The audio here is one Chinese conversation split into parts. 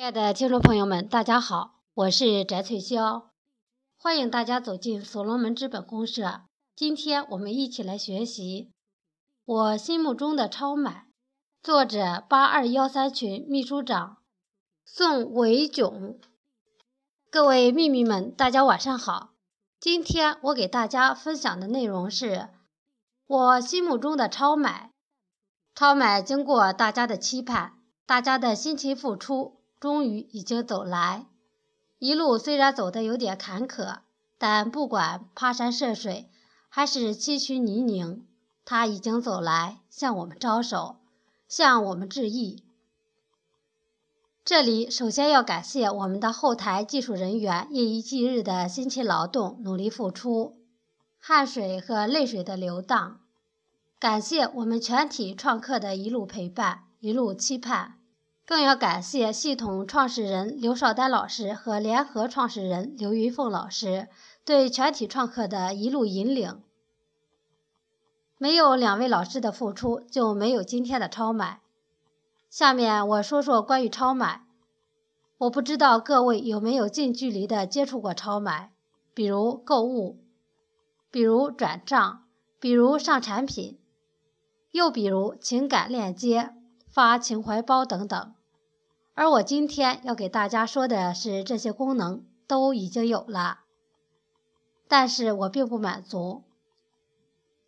亲爱的听众朋友们，大家好，我是翟翠霄，欢迎大家走进所罗门资本公社。今天我们一起来学习我心目中的超买，作者八二幺三群秘书长宋维炯。各位秘密们，大家晚上好。今天我给大家分享的内容是我心目中的超买。超买经过大家的期盼，大家的辛勤付出。终于已经走来，一路虽然走得有点坎坷，但不管爬山涉水还是崎岖泥泞，他已经走来向我们招手，向我们致意。这里首先要感谢我们的后台技术人员夜以继日的辛勤劳动、努力付出，汗水和泪水的流荡。感谢我们全体创客的一路陪伴、一路期盼。更要感谢系统创始人刘少丹老师和联合创始人刘云凤老师对全体创客的一路引领。没有两位老师的付出，就没有今天的超买。下面我说说关于超买。我不知道各位有没有近距离的接触过超买，比如购物，比如转账，比如上产品，又比如情感链接、发情怀包等等。而我今天要给大家说的是，这些功能都已经有了，但是我并不满足，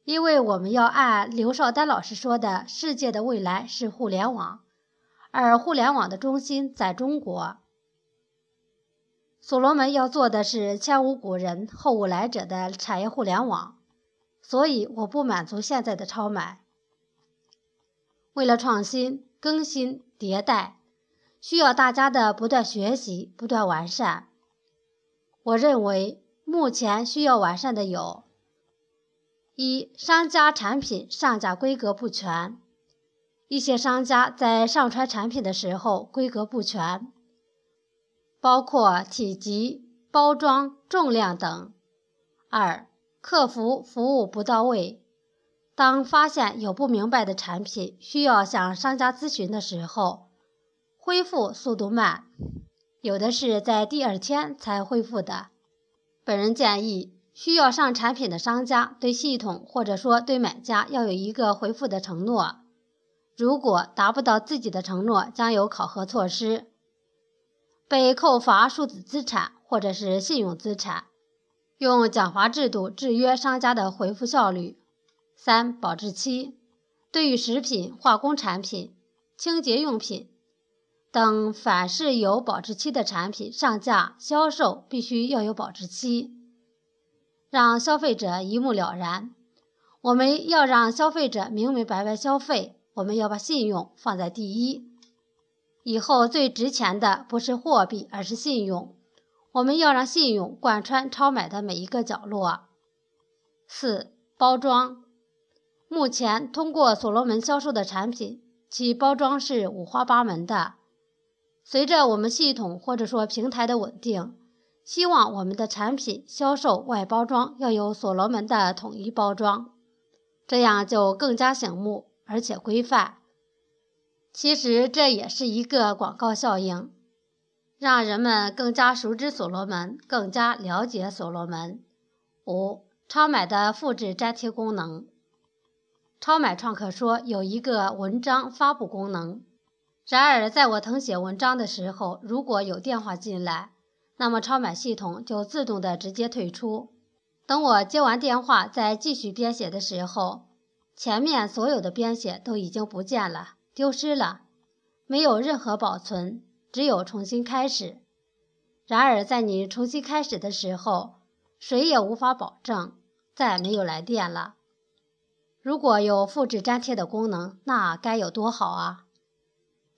因为我们要按刘少丹老师说的，世界的未来是互联网，而互联网的中心在中国。所罗门要做的是前无古人后无来者的产业互联网，所以我不满足现在的超买。为了创新、更新、迭代。需要大家的不断学习、不断完善。我认为目前需要完善的有：一、商家产品上架规格不全，一些商家在上传产品的时候规格不全，包括体积、包装、重量等；二、客服服务不到位，当发现有不明白的产品需要向商家咨询的时候。恢复速度慢，有的是在第二天才恢复的。本人建议，需要上产品的商家对系统或者说对买家要有一个回复的承诺。如果达不到自己的承诺，将有考核措施，被扣罚数字资产或者是信用资产。用奖罚制度制约商家的回复效率。三、保质期，对于食品、化工产品、清洁用品。等凡是有保质期的产品上架销售，必须要有保质期，让消费者一目了然。我们要让消费者明明白白消费，我们要把信用放在第一。以后最值钱的不是货币，而是信用。我们要让信用贯穿超买的每一个角落。四、包装。目前通过所罗门销售的产品，其包装是五花八门的。随着我们系统或者说平台的稳定，希望我们的产品销售外包装要有所罗门的统一包装，这样就更加醒目而且规范。其实这也是一个广告效应，让人们更加熟知所罗门，更加了解所罗门。五、超买的复制粘贴功能，超买创客说有一个文章发布功能。然而，在我誊写文章的时候，如果有电话进来，那么超买系统就自动的直接退出。等我接完电话再继续编写的时候，前面所有的编写都已经不见了，丢失了，没有任何保存，只有重新开始。然而，在你重新开始的时候，谁也无法保证再没有来电了。如果有复制粘贴的功能，那该有多好啊！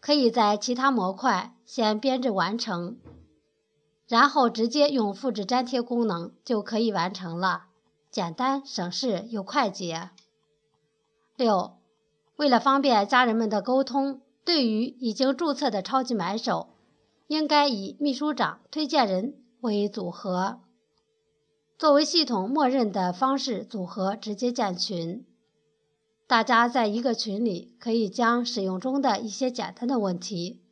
可以在其他模块先编制完成，然后直接用复制粘贴功能就可以完成了，简单省事又快捷。六，为了方便家人们的沟通，对于已经注册的超级买手，应该以秘书长、推荐人为组合，作为系统默认的方式组合直接建群。大家在一个群里，可以将使用中的一些简单的问题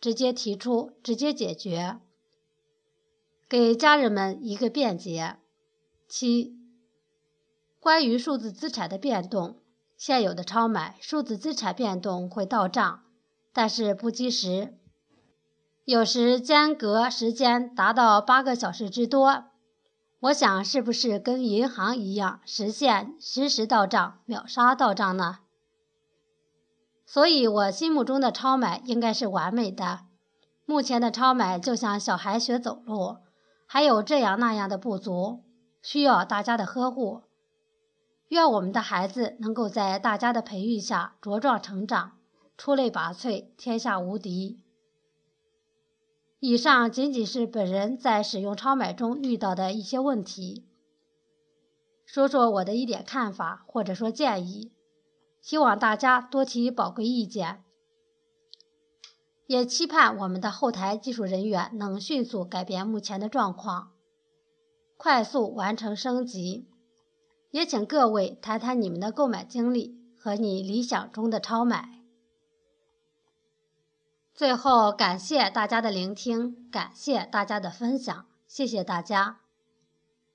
直接提出，直接解决，给家人们一个便捷。七、关于数字资产的变动，现有的超买数字资产变动会到账，但是不及时，有时间隔时间达到八个小时之多。我想，是不是跟银行一样，实现实时到账、秒杀到账呢？所以，我心目中的超买应该是完美的。目前的超买就像小孩学走路，还有这样那样的不足，需要大家的呵护。愿我们的孩子能够在大家的培育下茁壮成长，出类拔萃，天下无敌。以上仅仅是本人在使用超买中遇到的一些问题，说说我的一点看法或者说建议。希望大家多提宝贵意见，也期盼我们的后台技术人员能迅速改变目前的状况，快速完成升级。也请各位谈谈你们的购买经历和你理想中的超买。最后，感谢大家的聆听，感谢大家的分享，谢谢大家。